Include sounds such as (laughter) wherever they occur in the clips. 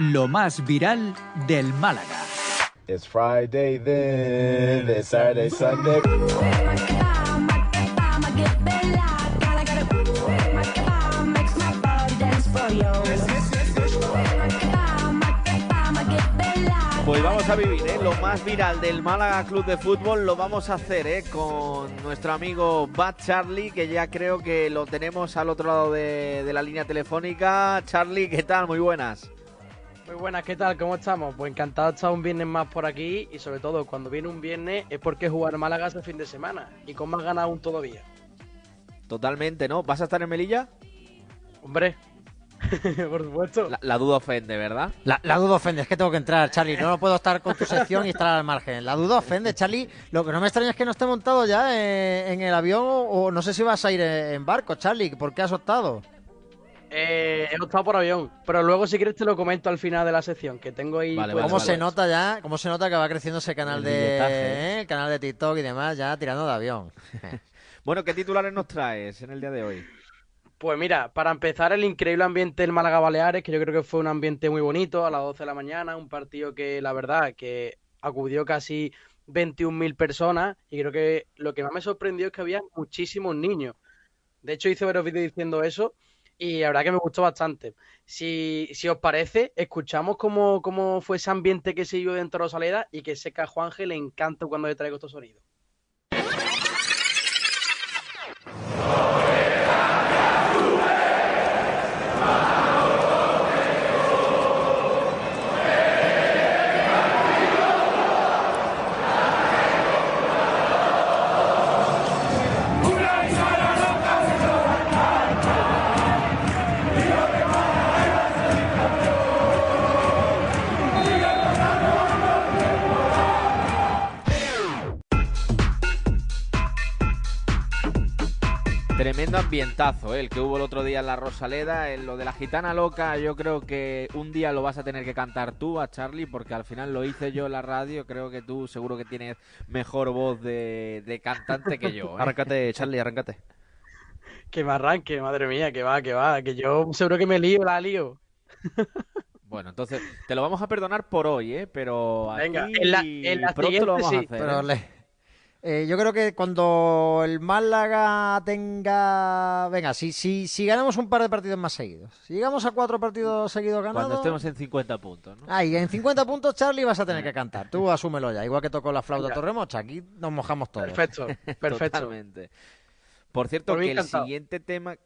Lo más viral del Málaga. It's Friday then, it's Saturday, Sunday. Pues vamos a vivir ¿eh? lo más viral del Málaga Club de Fútbol, lo vamos a hacer ¿eh? con nuestro amigo Bad Charlie, que ya creo que lo tenemos al otro lado de, de la línea telefónica. Charlie, ¿qué tal? Muy buenas. Muy buenas, ¿qué tal? ¿Cómo estamos? Pues encantado de estar un viernes más por aquí y sobre todo cuando viene un viernes es porque jugar Málaga es el fin de semana y con más ganas aún todavía. Totalmente, ¿no? ¿Vas a estar en Melilla? Hombre, (laughs) por supuesto. La, la duda ofende, ¿verdad? La, la duda ofende, es que tengo que entrar, Charlie. No, no puedo estar con tu sección y estar al margen. La duda ofende, Charlie. Lo que no me extraña es que no esté montado ya eh, en el avión o, o no sé si vas a ir en barco, Charlie. ¿Por qué has optado? Eh, he optado por avión, pero luego si quieres te lo comento al final de la sección, que tengo ahí... Vale, pues, ¿Cómo vale, se vale. nota ya? ¿Cómo se nota que va creciendo ese canal El de eh, el canal de TikTok y demás ya tirando de avión? (laughs) Bueno, ¿qué titulares nos traes en el día de hoy? Pues mira, para empezar el increíble ambiente del Málaga Baleares, que yo creo que fue un ambiente muy bonito a las 12 de la mañana, un partido que la verdad que acudió casi 21.000 personas y creo que lo que más me sorprendió es que había muchísimos niños. De hecho hice varios vídeos diciendo eso y la verdad que me gustó bastante. Si, si os parece, escuchamos cómo, cómo fue ese ambiente que se vivió dentro de Rosaleda y que sé que a Juanje le encanta cuando le traigo estos sonidos. Tremendo ambientazo, ¿eh? el que hubo el otro día en la Rosaleda. En lo de la gitana loca, yo creo que un día lo vas a tener que cantar tú a Charlie, porque al final lo hice yo en la radio. Creo que tú seguro que tienes mejor voz de, de cantante que yo. ¿eh? Arráncate, Charlie, arráncate. (laughs) Que me arranque, madre mía, que va, que va, que yo seguro que me lío, la lío. (laughs) Bueno, entonces te lo vamos a perdonar por hoy, ¿eh? pero Venga, en la- en la pronto lo siguiente vamos a sí, hacer. Pero ¿eh? le- eh, yo creo que cuando el Málaga tenga... Venga, si, si, si ganamos un par de partidos más seguidos, si llegamos a cuatro partidos seguidos ganados... Cuando estemos en 50 puntos, ¿no? Ahí, en 50 puntos, Charlie, vas a tener que cantar. Tú (laughs) asúmelo ya. Igual que tocó la flauta. Torremocha. Aquí nos mojamos todos. Perfecto, (laughs) perfecto. Totalmente. Por cierto, Por que el siguiente tema.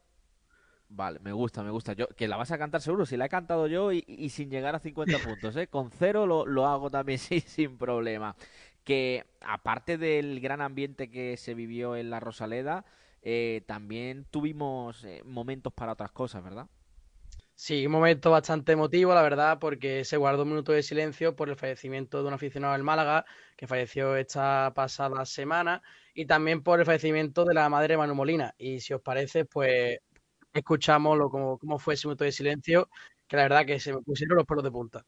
Vale, me gusta, me gusta. Yo, que la vas a cantar seguro, si la he cantado yo y, y sin llegar a 50 (laughs) puntos, ¿eh? Con cero lo, lo hago también sí, sin problema. Que aparte del gran ambiente que se vivió en la Rosaleda, eh, también tuvimos eh, momentos para otras cosas, ¿verdad? Sí, un momento bastante emotivo, la verdad, porque se guardó un minuto de silencio por el fallecimiento de un aficionado del Málaga, que falleció esta pasada semana, y también por el fallecimiento de la madre Manu Molina. Y si os parece, pues escuchamos lo, cómo, cómo fue ese minuto de silencio, que la verdad que se me pusieron los pelos de punta.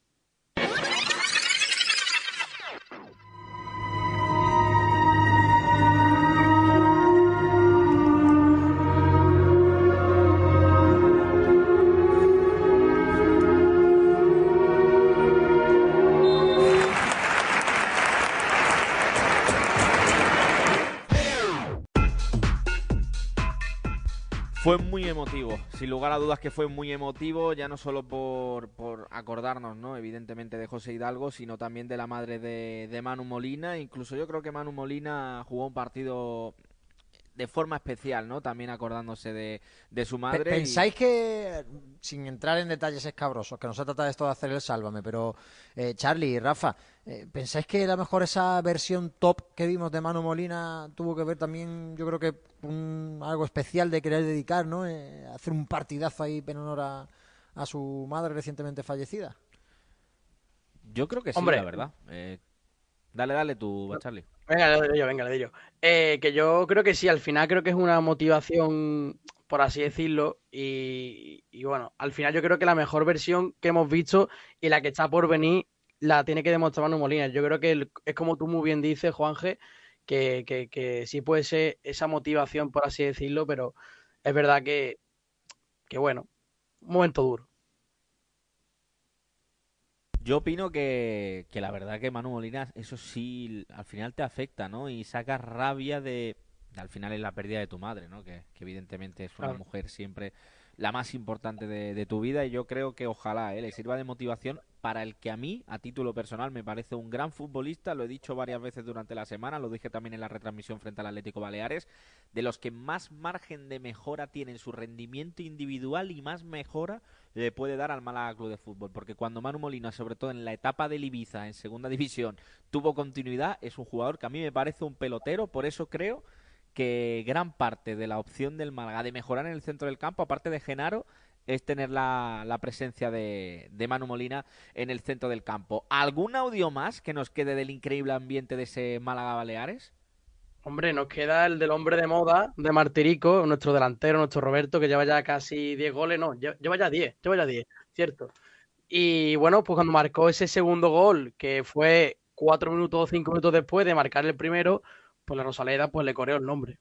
Emotivo, sin lugar a dudas que fue muy emotivo, ya no solo por, por acordarnos, ¿no? Evidentemente de José Hidalgo, sino también de la madre de, de Manu Molina. Incluso yo creo que Manu Molina jugó un partido de forma especial, ¿no? También acordándose de, de su madre. y- ¿Pensáis que, sin entrar en detalles escabrosos, que no se trata de esto de hacer el sálvame, pero eh, Charlie y Rafa, eh, ¿pensáis que a lo mejor esa versión top que vimos de Manu Molina tuvo que ver también, yo creo que un- algo especial de querer dedicar, ¿no? Eh, hacer un partidazo ahí en honor a, a su madre recientemente fallecida? Yo creo que sí, Hombre. la verdad. Eh, dale, dale tú, Charlie. Venga, le doy yo, venga, le doy yo. Eh, que yo creo que sí, al final creo que es una motivación, por así decirlo, y, y bueno, al final yo creo que la mejor versión que hemos visto y la que está por venir la tiene que demostrar Manu Molina. Yo creo que el- es como tú muy bien dices, Juanje, que, que, que sí puede ser esa motivación, por así decirlo, pero es verdad que, que bueno, un momento duro. Yo opino que, que la verdad que Manu Molina, eso sí, al final te afecta, ¿no? Y sacas rabia de... Al final es la pérdida de tu madre, ¿no? Que, que evidentemente es una Claro. mujer siempre la más importante de, de tu vida y yo creo que ojalá ¿eh? le sirva de motivación para el que a mí, a título personal, me parece un gran futbolista, lo he dicho varias veces durante la semana, lo dije también en la retransmisión frente al Atlético Baleares, de los que más margen de mejora tiene en su rendimiento individual y más mejora le puede dar al Málaga Club de Fútbol, porque cuando Manu Molina, sobre todo en la etapa del Ibiza en segunda división, tuvo continuidad, es un jugador que a mí me parece un pelotero, por eso creo que gran parte de la opción del Málaga de mejorar en el centro del campo, aparte de Genaro, es tener la, la presencia de, de Manu Molina en el centro del campo. ¿Algún audio más que nos quede del increíble ambiente de ese Málaga Baleares? Hombre, nos queda el del hombre de moda de Martirico, nuestro delantero, nuestro Roberto, que lleva ya casi 10 goles, no, lle- lleva ya 10, lleva ya 10, cierto. Y bueno, pues cuando marcó ese segundo gol, que fue 4 minutos o 5 minutos después de marcar el primero, pues la Rosaleda pues le coreó el nombre.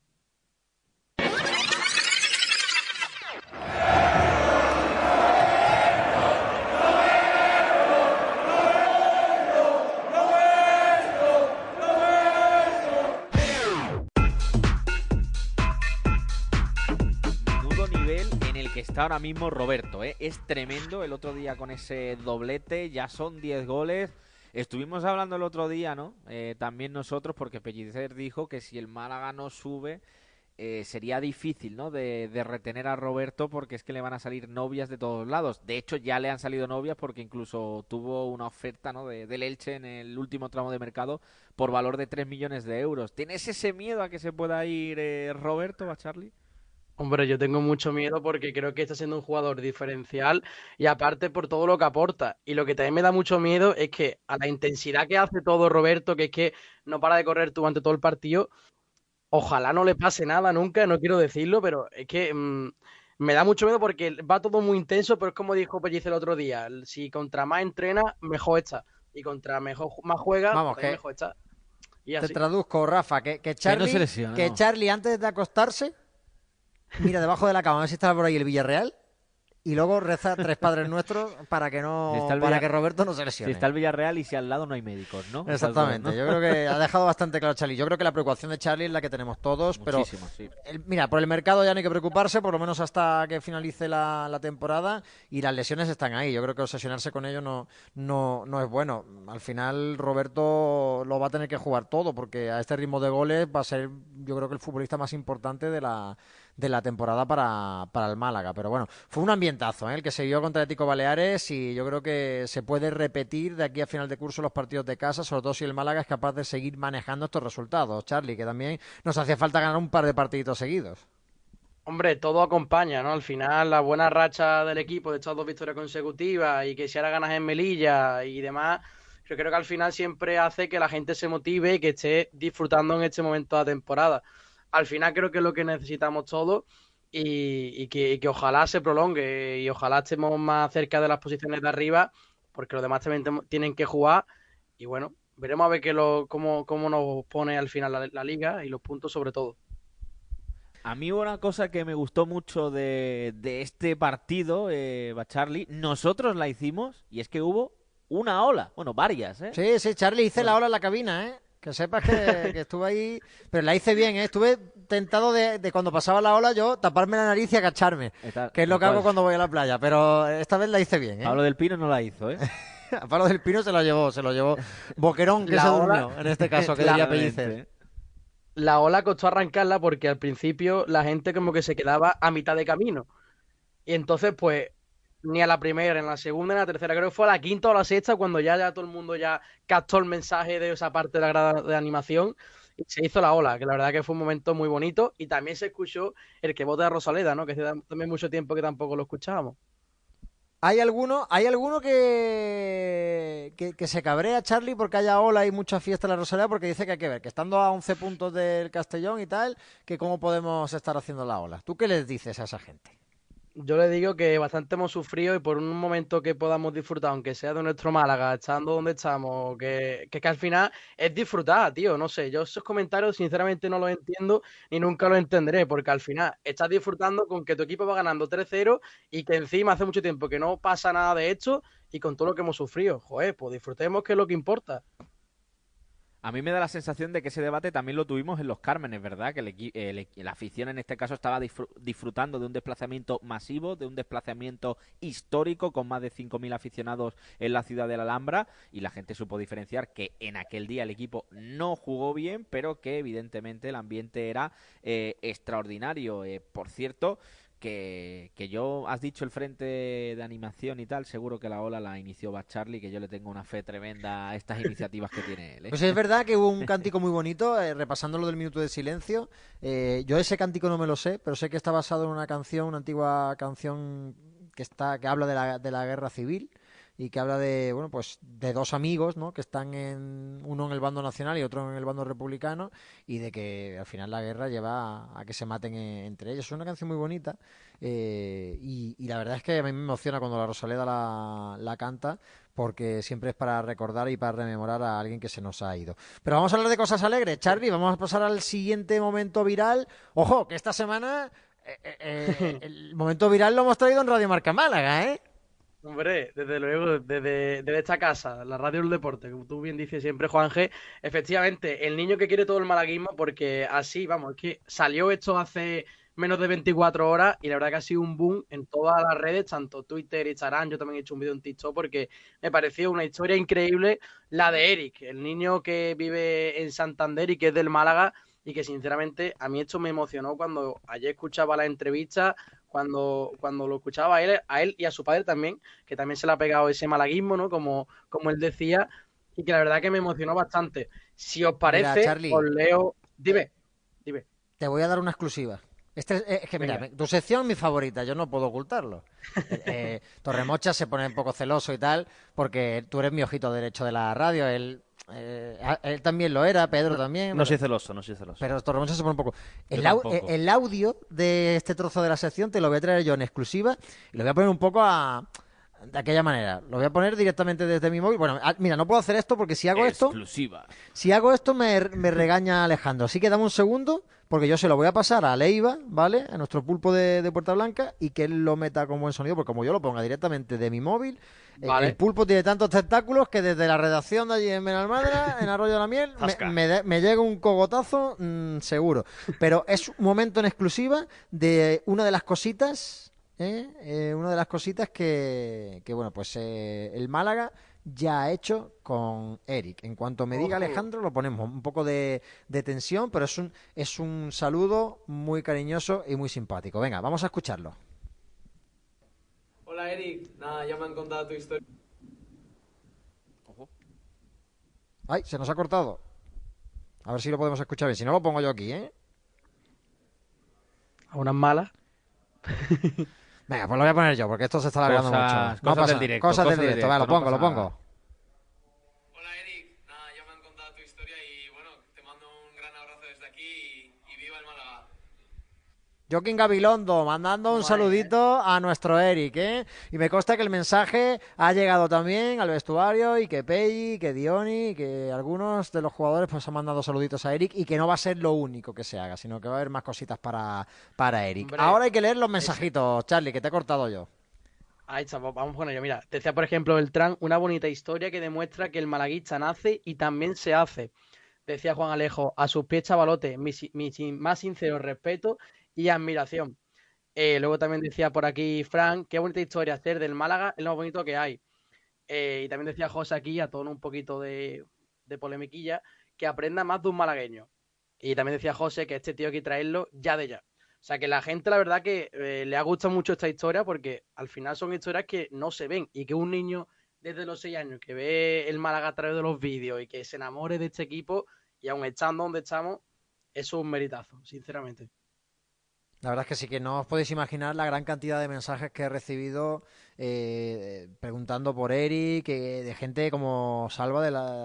Menudo nivel en el que está ahora mismo Roberto, ¿eh? Es tremendo el otro día con ese doblete, ya son 10 goles. Estuvimos hablando el otro día, ¿no? Eh, también nosotros, porque Pellicer dijo que si el Málaga no sube, eh, sería difícil, ¿no? De, de retener a Roberto porque es que le van a salir novias de todos lados. De hecho, ya le han salido novias porque incluso tuvo una oferta, ¿no? De, del Elche en el último tramo de mercado por valor de 3 millones de euros. ¿Tienes ese miedo a que se pueda ir eh, Roberto, a Charlie? Hombre, yo tengo mucho miedo porque creo que está siendo un jugador diferencial y aparte por todo lo que aporta. Y lo que también me da mucho miedo es que a la intensidad que hace todo Roberto, que es que no para de correr durante todo el partido, ojalá no le pase nada nunca, no quiero decirlo, pero es que mm, me da mucho miedo porque va todo muy intenso, pero es como dijo Pellicer el otro día, si contra más entrena, mejor está. Y contra mejor más juega, Vamos, mejor está. Y Te así. traduzco, Rafa, que, que Charlie, que. Charlie antes de acostarse, mira debajo de la cama a ver si está por ahí el Villarreal y luego reza tres padres nuestros para que no Si para que Roberto no se Si lesione. está el Villarreal y si al lado no hay médicos, ¿no? Exactamente, yo creo que ha dejado bastante claro Charlie. Yo creo que la preocupación de Charlie es la que tenemos todos, ¿no? pero Muchísimo, sí. el- mira, por el mercado ya no hay que preocuparse, por lo menos hasta que finalice la, la temporada y las lesiones están ahí. Yo creo que obsesionarse con ello no, no, no es bueno. Al final Roberto lo va a tener que jugar todo porque a este ritmo de goles va a ser yo creo que el futbolista más importante de la, de la temporada para, para el Málaga. Pero bueno, fue un ambientazo ¿eh? el que se vio contra Atlético Baleares y yo creo que se puede repetir de aquí a final de curso los partidos de casa, sobre todo si el Málaga es capaz de seguir manejando estos resultados. Charlie, que también nos hacía falta ganar un par de partiditos seguidos. Hombre, todo acompaña, ¿no? Al final, la buena racha del equipo de estas dos victorias consecutivas y que si ahora ganas en Melilla y demás, yo creo que al final siempre hace que la gente se motive y que esté disfrutando en este momento de la temporada. Al final creo que es lo que necesitamos todos y, y que, y que ojalá se prolongue y ojalá estemos más cerca de las posiciones de arriba, porque los demás también tienen que jugar y bueno, veremos a ver qué lo, cómo, cómo nos pone al final la, la liga y los puntos sobre todo. A mí una cosa que me gustó mucho de, de este partido, eh, Charlie, nosotros la hicimos y es que hubo una ola, bueno, varias, ¿eh? Sí, sí, Charlie, hice la ola en la cabina, ¿eh? Que sepas que, que estuve ahí, pero la hice bien, ¿eh? Estuve tentado de, de cuando pasaba la ola yo taparme la nariz y agacharme, Está- que es lo que hago cuando voy a la playa, pero esta vez la hice bien, ¿eh? Pablo del Pino no la hizo, ¿eh? (laughs) A Pablo del Pino se lo llevó, se lo llevó Boquerón, que La se ola- durmió, en este caso, (laughs) que diría Pellicer. Claramente. la ola costó arrancarla porque al principio la gente como que se quedaba a mitad de camino. Y entonces, pues, ni a la primera, a la segunda, a la tercera, creo que fue a la quinta o la sexta cuando ya, ya todo el mundo ya captó el mensaje de esa parte de la grada de animación y se hizo la ola, que la verdad que fue un momento muy bonito y también se escuchó el que vota de Rosaleda, ¿no? Que hace también mucho tiempo que tampoco lo escuchábamos. Hay alguno, hay alguno que, que, que se cabrea, Charlie, porque haya ola y mucha fiesta en la Rosaleda, porque dice que hay que ver, que estando a 11 puntos del Castellón y tal, que cómo podemos estar haciendo la ola. ¿Tú qué les dices a esa gente? Yo le digo que bastante hemos sufrido y por un momento que podamos disfrutar, aunque sea de nuestro Málaga, estando donde estamos, que, que, que al final es disfrutar, tío. No sé, yo esos comentarios sinceramente no los entiendo ni nunca los entenderé, porque al final estás disfrutando con que tu equipo va ganando 3-0 y que encima hace mucho tiempo que no pasa nada de esto y con todo lo que hemos sufrido. Joder, pues disfrutemos que es lo que importa. A mí me da la sensación de que ese debate también lo tuvimos en los Cármenes, ¿verdad? Que la afición en este caso estaba disfrutando de un desplazamiento masivo, de un desplazamiento histórico con más de 5.000 aficionados en la ciudad de la Alhambra y la gente supo diferenciar que en aquel día el equipo no jugó bien, pero que evidentemente el ambiente era eh, extraordinario. Eh, por cierto, que, yo, has dicho el frente de animación y tal, seguro que la ola la inició Bad Charlie, que yo le tengo una fe tremenda a estas iniciativas que tiene él. ¿eh? Pues es verdad que hubo un cántico muy bonito, eh, repasando lo del minuto de silencio. Eh, yo ese cántico no me lo sé, pero sé que está basado en una canción, una antigua canción que está que habla de la, de la guerra civil y que habla de bueno pues de dos amigos ¿no? que están en uno en el bando nacional y otro en el bando republicano y de que al final la guerra lleva a, a que se maten eh, entre ellos es una canción muy bonita eh, y, y, la verdad es que a mí me emociona cuando la Rosaleda la, la canta porque siempre es para recordar y para rememorar a alguien que se nos ha ido. Pero vamos a hablar de cosas alegres, Charlie, vamos a pasar al siguiente momento viral. Ojo, que esta semana eh, eh, (laughs) el momento viral lo hemos traído en Radio Marca Málaga, ¿eh? Hombre, desde luego, desde, esta casa, la radio del deporte, como tú bien dices siempre, Juan G, efectivamente, el niño que quiere todo el malaguismo, porque así, vamos, es que salió esto hace menos de 24 horas y la verdad que ha sido un boom en todas las redes, tanto Twitter, Instagram, yo también he hecho un vídeo en TikTok porque me pareció una historia increíble la de Eric, el niño que vive en Santander y que es del Málaga y que sinceramente a mí esto me emocionó cuando ayer escuchaba la entrevista, cuando, cuando lo escuchaba a él, a él y a su padre también, que también se le ha pegado ese malaguismo, ¿no? Como, como él decía, y que la verdad que me emocionó bastante. Si os parece, Mira, Charlie, os leo. Dime, dime. Te voy a dar una exclusiva. Este es, es, que mira, tu sección es mi favorita, yo no puedo ocultarlo. eh, (laughs) eh, Torremocha se pone un poco celoso y tal, porque tú eres mi ojito derecho de la radio, él, eh, él también lo era, Pedro también. No soy celoso, no soy celoso. Pero Torremocha se pone un poco. El, au el, audio de este trozo de la sección te lo voy a traer yo en exclusiva y lo voy a poner un poco a de aquella manera. Lo voy a poner directamente desde mi móvil. Bueno, mira, no puedo hacer esto porque si hago Exclusiva. esto. Si hago esto, me, me, regaña Alejandro. Así que dame un segundo, porque yo se lo voy a pasar a Leiva, ¿vale? A nuestro pulpo de, de Puerta Blanca, y que él lo meta con buen sonido, porque como yo lo ponga directamente de mi móvil, vale. el pulpo tiene tantos tentáculos que desde la redacción de allí en Benalmadra, en Arroyo de la Miel, me, me, me, llega un cogotazo mmm, seguro. Pero es un momento en exclusiva de una de las cositas ¿Eh? Eh, una de las cositas que, que bueno, pues eh, el Málaga ya ha hecho con Eric. En cuanto me diga Alejandro, lo ponemos un poco de, de, tensión, pero es un, es un saludo muy cariñoso y muy simpático. Venga, vamos a escucharlo. Hola Eric, nada, ya me han contado tu historia. Ojo. Ay, se nos ha cortado. A ver si lo podemos escuchar bien. Si no, lo pongo yo aquí, ¿eh? ¿A unas malas? (laughs) Venga, pues lo voy a poner yo, porque esto se está alargando mucho. No cosas pasa, del directo. Cosas, cosas del directo, Venga, lo pongo, lo pongo. Hola Eric, nada, ya me han contado tu historia y bueno, te mando un gran abrazo desde aquí y, y viva el Málaga. Joaquín Gabilondo, mandando un saludito a nuestro Eric, ¿eh? Y me consta que el mensaje ha llegado también al vestuario y que Pei, que Dioni, que algunos de los jugadores pues han mandado saluditos a Eric y que no va a ser lo único que se haga, sino que va a haber más cositas para, para Eric. Hombre, Ahora hay que leer los mensajitos, ese... Charlie, que te he cortado yo. Ahí está, vamos con ello. Mira, decía por ejemplo Beltrán una bonita historia que demuestra que el malaguista nace y también se hace. Decía Juan Alejo, a sus pies chavalote, mi, mi más sincero respeto y admiración. Eh, luego también decía por aquí Frank, qué bonita historia hacer del Málaga, es lo más bonito que hay. Eh, y también decía José aquí, a todo un poquito de, de polemiquilla, que aprenda más de un malagueño. Y también decía José que este tío hay que traerlo ya de ya. O sea que la gente, la verdad, que eh, le ha gustado mucho esta historia porque al final son historias que no se ven y que un niño desde los seis años que ve el Málaga a través de los vídeos y que se enamore de este equipo y aún estando donde estamos, eso es un meritazo, sinceramente. La verdad es que sí que no os podéis imaginar la gran cantidad de mensajes que he recibido eh, preguntando por Eric, que- de gente como Salva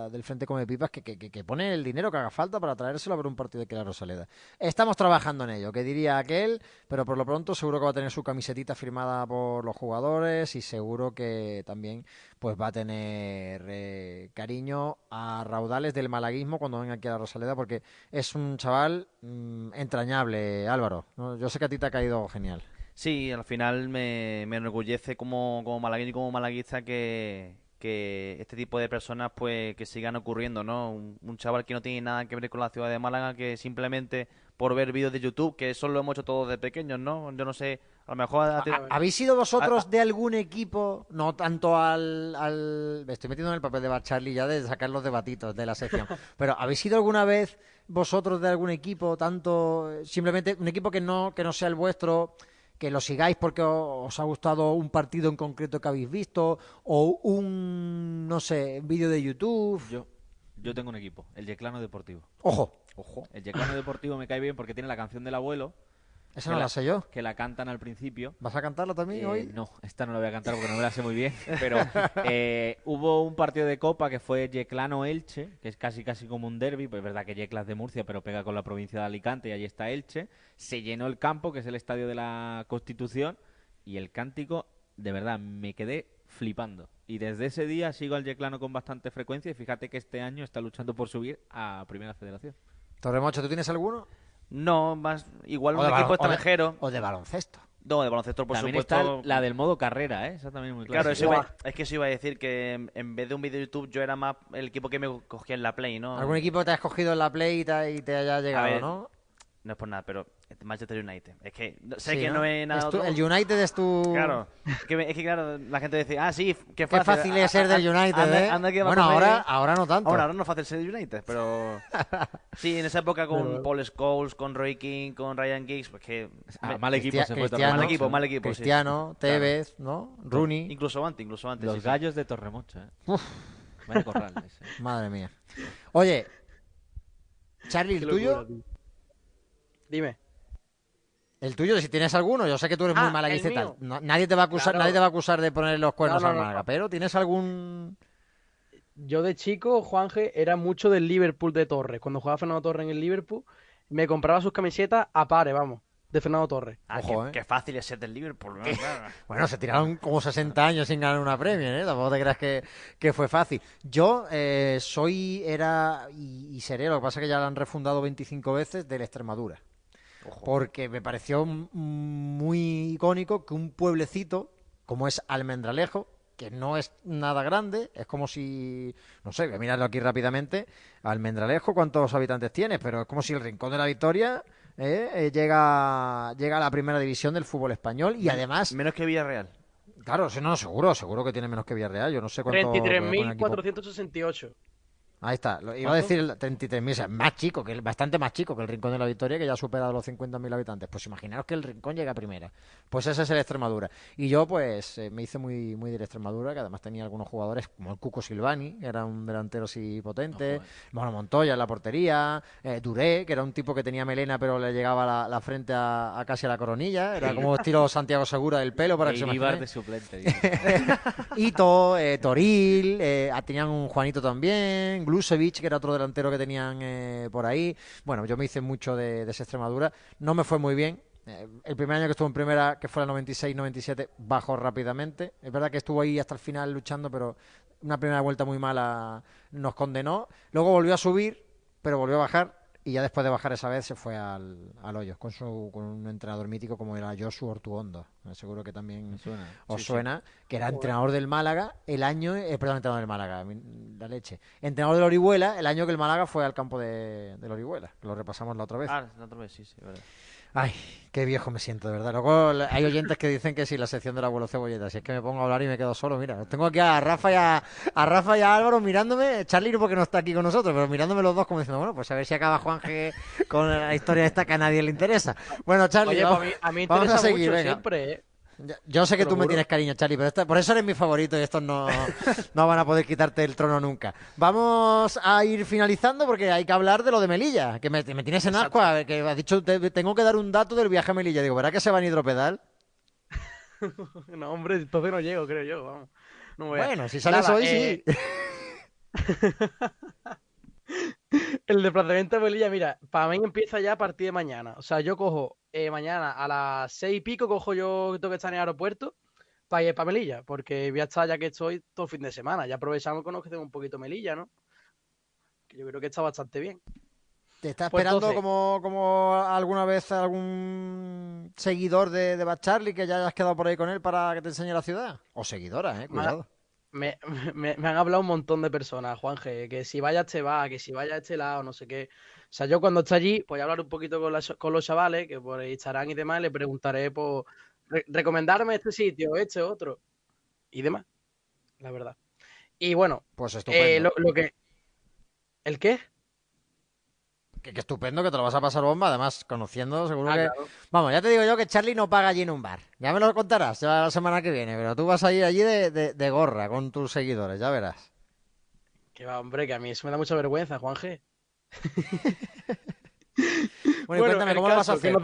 del Frente Come Pipas que, que- que- pone el dinero que haga falta para traérselo a ver un partido de la Rosaleda. Estamos trabajando en ello, que diría aquel, pero por lo pronto seguro que va a tener su camisetita firmada por los jugadores y seguro que también pues va a tener eh, cariño a raudales del malaguismo cuando venga aquí a la Rosaleda porque es un chaval mm, entrañable, Álvaro. Yo sé que a ti te ha caído genial. Sí, al final me, me enorgullece como, como malagueño y como malaguista que, que este tipo de personas pues que sigan ocurriendo, ¿no? Un, un chaval que no tiene nada que ver con la ciudad de Málaga, que simplemente por ver vídeos de YouTube, que eso lo hemos hecho todos de pequeños, ¿no? Yo no sé, a lo mejor... a ti- ¿Ha- ¿Habéis sido vosotros de algún equipo, no tanto al, al... Me estoy metiendo en el papel de Bar Charlie ya de sacar los debatitos de la sección, (laughs) pero ¿habéis sido alguna vez vosotros de algún equipo, tanto simplemente un equipo que no, que no sea el vuestro, que lo sigáis porque os ha gustado un partido en concreto que habéis visto, o un, no sé, vídeo de YouTube? Yo, yo tengo un equipo, el Yeclano Deportivo. Ojo, Ojo. El Yeclano Deportivo me cae bien porque tiene la canción del abuelo, esa no la sé yo. que la cantan al principio. ¿Vas a cantarla también Eh, hoy? no, esta no la voy a cantar porque no me la sé muy bien. Pero eh, hubo un partido de Copa que fue Yeclano-Elche, que es casi casi como un derby. Pues es verdad que Yecla es de Murcia, pero pega con la provincia de Alicante y ahí está Elche. Se llenó el campo, que es el estadio de la Constitución, y el cántico, de verdad, me quedé flipando. Y desde ese día sigo al Yeclano con bastante frecuencia y fíjate que este año está luchando por subir a Primera Federación. Torremocho, ¿tú tienes alguno? No, más igual O un de equipo balon- o de- extranjero. O de baloncesto. No, de baloncesto, por También supuesto. está la del modo carrera, ¿eh? Esa también es muy Claro, eso iba- es que eso iba a decir que en- vez de un vídeo de YouTube yo era más el equipo que me cogía en la Play, ¿no? ¿Algún equipo te has cogido en la Play y te, y te haya llegado, ver, no? No es por nada, pero Manchester United. Es que no- sé Sí, que no, es nada Es tu- otro. El United es tu... Claro, es que, me- es que claro, la gente dice, ah, sí, qué Qué fácil, fácil es ser del United, anda- ¿eh? anda que bueno, ahora, ahora no tanto. Ahora, ahora no es fácil ser del United, pero (laughs) sí, en esa época con Pero- Paul Scholes, con Roy King, con Ryan Giggs, pues que Ah, mal equipo se fue mal equipo, ¿no? mal equipo, sí. Cristiano, Tevez, ¿no? Rooney. incluso antes, incluso antes. Los sí, sí. gallos de Torremocha, ¿eh? Vaya corral (laughs) ese. Madre mía. Oye, Charlie, ¿el tuyo? Dime. El tuyo, si tienes alguno, yo sé que tú eres muy Ah, malaguista y el tal. No- nadie te va a acusar, Claro. nadie te va a acusar de poner los cuernos No, no, Málaga, pero ¿tienes algún Yo de chico, Juanje, era mucho del Liverpool de Torres. Cuando jugaba Fernando Torres en el Liverpool, me compraba sus camisetas a pares, vamos, de Fernando Torres. Ah, Ojo, qué, ¿eh? qué fácil es ser del Liverpool, ¿no? (laughs) Claro. Bueno, se tiraron como 60 años sin ganar una Premier, ¿eh? Tampoco te creas que, que fue fácil. Yo eh, soy, era y, y seré, lo que pasa es que ya la han refundado 25 veces, del Extremadura. Porque me pareció muy icónico que un pueblecito, como es Almendralejo, que no es nada grande, es como si, no sé, voy a mirarlo aquí rápidamente, Almendralejo, ¿cuántos habitantes tiene? Pero es como si el Rincón de la Victoria eh, eh, llega, llega a la primera división del fútbol español y además Menos que Villarreal. Claro, sí, no, seguro, seguro que tiene menos que Villarreal. Yo no sé cuánto. voy a poner aquí por- 33.468. Ahí está. Lo, iba a decir el 33.000, o sea, más chico, que el- bastante más chico que el Rincón de la Victoria, que ya ha superado los 50.000 habitantes. Pues imaginaos que el Rincón llega a primera. Pues ese es el Extremadura. Y yo, pues, eh, me hice muy, muy del Extremadura, que además tenía algunos jugadores como el Cuco Silvani, que era un delantero así potente, Mono Montoya en la portería, eh, Duré, que era un tipo que tenía melena, pero le llegaba la, la frente a, a casi a la coronilla. Era como estilo Santiago Segura del pelo, para que se de suplente. dice. (laughs) Ito, eh, Toril, eh, ah, tenían un Juanito también, Glusevich, que era otro delantero que tenían eh, por ahí. Bueno, yo me hice mucho de, de esa Extremadura. No me fue muy bien. Eh, el primer año que estuvo en primera, que fue el 96-97, bajó rápidamente. Es verdad que estuvo ahí hasta el final luchando, pero una primera vuelta muy mala nos condenó. Luego volvió a subir, pero volvió a bajar. Y ya después de bajar esa vez se fue al, al hoyo con, su, con un entrenador mítico como era Josu Ortuondo. Seguro que también suena. os Sí, sí. Que era entrenador del Málaga el año, eh, perdón, entrenador del Málaga, la leche, entrenador del Orihuela el año que el Málaga fue al campo de, del Orihuela, que lo repasamos la otra vez. Ah, la otra vez, sí, sí, verdad. Ay, qué viejo me siento, de verdad. Luego hay oyentes que dicen que sí, la sección del abuelo cebolleta, si es que me pongo a hablar y me quedo solo, mira, tengo aquí a Rafa y a, a Rafa y a Álvaro mirándome, Charlie no porque no está aquí con nosotros, pero mirándome los dos como diciendo, bueno, pues a ver si acaba Juanje con la historia esta que a nadie le interesa. Bueno, Charlie, Oye, vamos, pues a mí, a mí me vamos a interesa seguir, mucho venga. siempre, ¿eh? Yo sé que tú me tienes cariño, Charlie, pero esta- por eso eres mi favorito y estos no, (laughs) no van a poder quitarte el trono nunca. Vamos a ir finalizando porque hay que hablar de lo de Melilla, que me, me tienes en asco, que has dicho, te- tengo que dar un dato del viaje a Melilla. Digo, ¿verdad que se va en hidropedal? (laughs) No, hombre, entonces no llego, creo yo, vamos. No. Bueno, si sales Nada, hoy, eh, sí. (laughs) El desplazamiento de Melilla, mira, para mí empieza ya a partir de mañana. O sea, yo cojo eh, mañana a las seis y pico, cojo yo, tengo que estar en el aeropuerto para ir para Melilla, porque voy a estar ya que estoy todo el fin de semana. Ya aprovechamos que conocemos un poquito Melilla, ¿no? Que yo creo que está bastante bien. ¿Te está pues esperando entonces- como, como alguna vez algún seguidor de, de Bad Charlie que ya hayas quedado por ahí con él para que te enseñe la ciudad? O seguidora, eh, cuidado. Me, (laughs) me- me han hablado un montón de personas, Juan G, que si vaya a este va, que si vaya a este lado, no sé qué. O sea, yo cuando esté allí, voy a hablar un poquito con, las- con los chavales, que por ahí estarán y demás, y le preguntaré por re- recomendarme este sitio, este otro, y demás, la verdad. Y bueno, Pues eh, lo, lo que... ¿El qué? Que, que estupendo que te lo vas a pasar bomba, además conociendo, seguro Ah, que... claro. Vamos, ya te digo yo que Charlie no paga allí en un bar. Ya me lo contarás ya la semana que viene, pero tú vas a ir allí de, de- de gorra con tus seguidores, ya verás. Que va, hombre, que a mí eso me da mucha vergüenza, Juan (laughs) Bueno, cuéntame, ¿cómo lo vas a que hacer?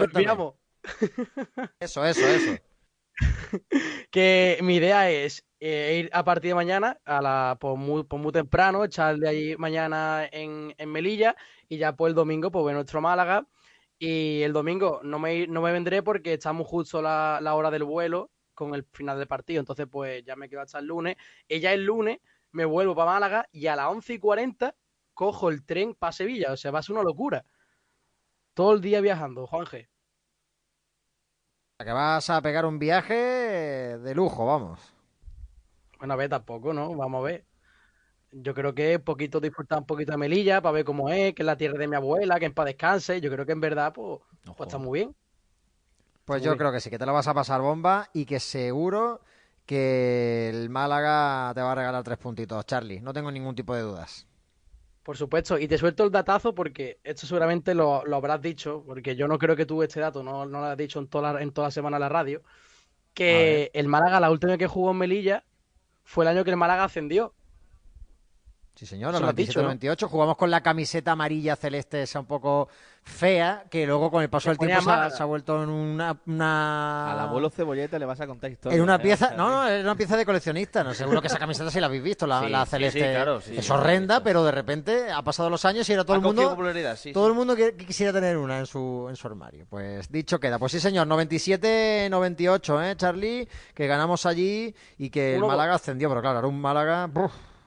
(laughs) Eso, eso, eso. (laughs) que mi idea es eh, ir a partir de mañana, a la, pues, muy, muy temprano, echarle allí mañana en, en Melilla y ya pues el domingo pues ver nuestro Málaga. Y el domingo no me, no me vendré porque estamos justo la, la hora del vuelo con el final del partido. Entonces pues ya me quedo hasta el lunes. Ya el lunes me vuelvo para Málaga y a las 11 y 40 cojo el tren para Sevilla. O sea, va a ser una locura. Todo el día viajando, Juan G. Que vas a pegar un viaje de lujo, vamos. Bueno, a ver, tampoco, ¿no? Vamos a ver. Yo creo que poquito disfrutar un poquito de Melilla para ver cómo es, que es la tierra de mi abuela, que en paz descanse. Yo creo que en verdad, pues, pues está muy bien. Pues Muy yo bien. creo que sí, que te lo vas a pasar bomba y que seguro que el Málaga te va a regalar tres puntitos, Charlie. No tengo ningún tipo de dudas. Por supuesto. Y te suelto el datazo porque esto seguramente lo, lo habrás dicho, porque yo no creo que tú este dato no, no lo has dicho en toda la, en toda la semana en la radio. Que el Málaga, la última vez que jugó en Melilla, fue el año que el Málaga ascendió. Sí, señor, Eso el lo has dicho, ¿no? 97-98 jugamos con la camiseta amarilla celeste esa un poco fea, que luego con el paso del tiempo se ha, Málaga. se ha vuelto en una... una- Al abuelo Cebolleta le vas a contar historias. En una ¿eh? pieza, no, no, es una pieza de coleccionista. No, seguro que esa camiseta sí la habéis visto, la, Sí, la celeste. sí, claro, sí, es horrenda, sí. pero de repente ha pasado los años y era todo Ha el mundo, todo sí. el mundo que, que quisiera tener una en su, en su armario. Pues dicho queda. Pues sí, señor, 97-98, ¿eh, Charlie? Que ganamos allí y que el. Málaga ascendió, pero claro, era un Málaga.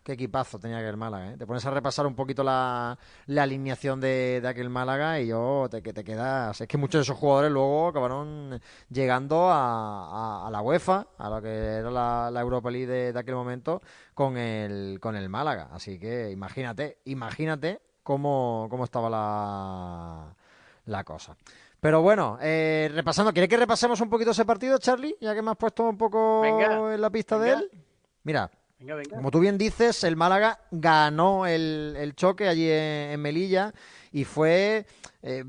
Qué equipazo tenía que el Málaga, ¿eh? Te pones a repasar un poquito la, la alineación de, de aquel Málaga y yo te, que te quedas. Es que muchos de esos jugadores luego acabaron llegando a, a- a la UEFA, a lo que era la, la Europa League de, de aquel momento, con el, con el Málaga. Así que imagínate, imagínate cómo, cómo estaba la, la cosa. Pero bueno, eh, repasando, ¿quieres que repasemos un poquito ese partido, Charlie? Ya que me has puesto un poco Venga, en la pista venga. de él. Mira, Venga, venga. como tú bien dices, el Málaga ganó el, choque allí en, Melilla y fue eh,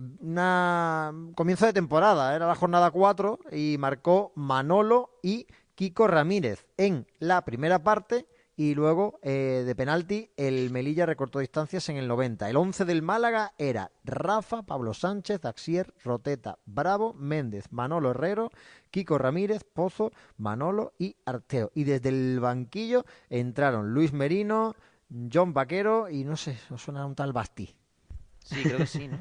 comienzo de temporada, era la jornada 4 y marcó Manolo y Kiko Ramírez en la primera parte y luego eh, de penalti el Melilla recortó distancias en el 90. El 11 del Málaga era Rafa, Pablo Sánchez, Axier, Roteta, Bravo, Méndez, Manolo Herrero, Kiko Ramírez, Pozo, Manolo y Arteo. Y desde el banquillo entraron Luis Merino, John Vaquero y no sé, suena un tal Basti. Sí, creo que sí, ¿no?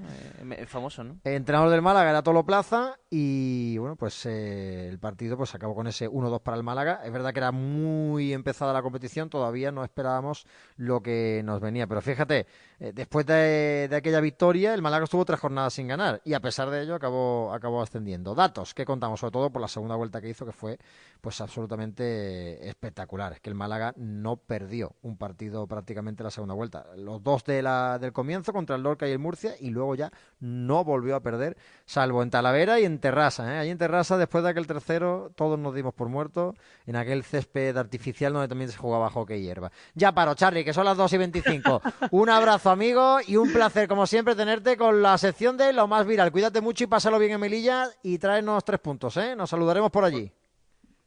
Eh, famoso, ¿no? El entrenador del Málaga era Tolo Plaza y bueno, pues eh, el partido pues acabó con ese 1-2 para el Málaga. Es verdad que era muy empezada la competición, todavía no esperábamos lo que nos venía. Pero fíjate, eh, después de, de aquella victoria, el Málaga estuvo tres jornadas sin ganar y a pesar de ello acabó, acabó ascendiendo. Datos que contamos, sobre todo por la segunda vuelta que hizo, que fue pues absolutamente espectacular. Es que el Málaga no perdió un partido prácticamente la segunda vuelta. Los dos de la, del comienzo contra el Lorca y el Murcia y luego ya no volvió a perder, salvo en Talavera y en Terrassa. ¿eh? Allí en Terrassa, después de aquel tercero, todos nos dimos por muertos en aquel césped artificial donde también se jugaba hockey y hierba. Ya paro, Charlie, que son las 2 y 25. (laughs) un abrazo, amigo, y un placer, como siempre, tenerte con la sección de lo más viral. Cuídate mucho y pásalo bien en Melilla y tráenos tres puntos, ¿eh? Nos saludaremos por allí.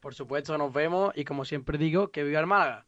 Por supuesto, nos vemos y como siempre digo, que viva el Málaga.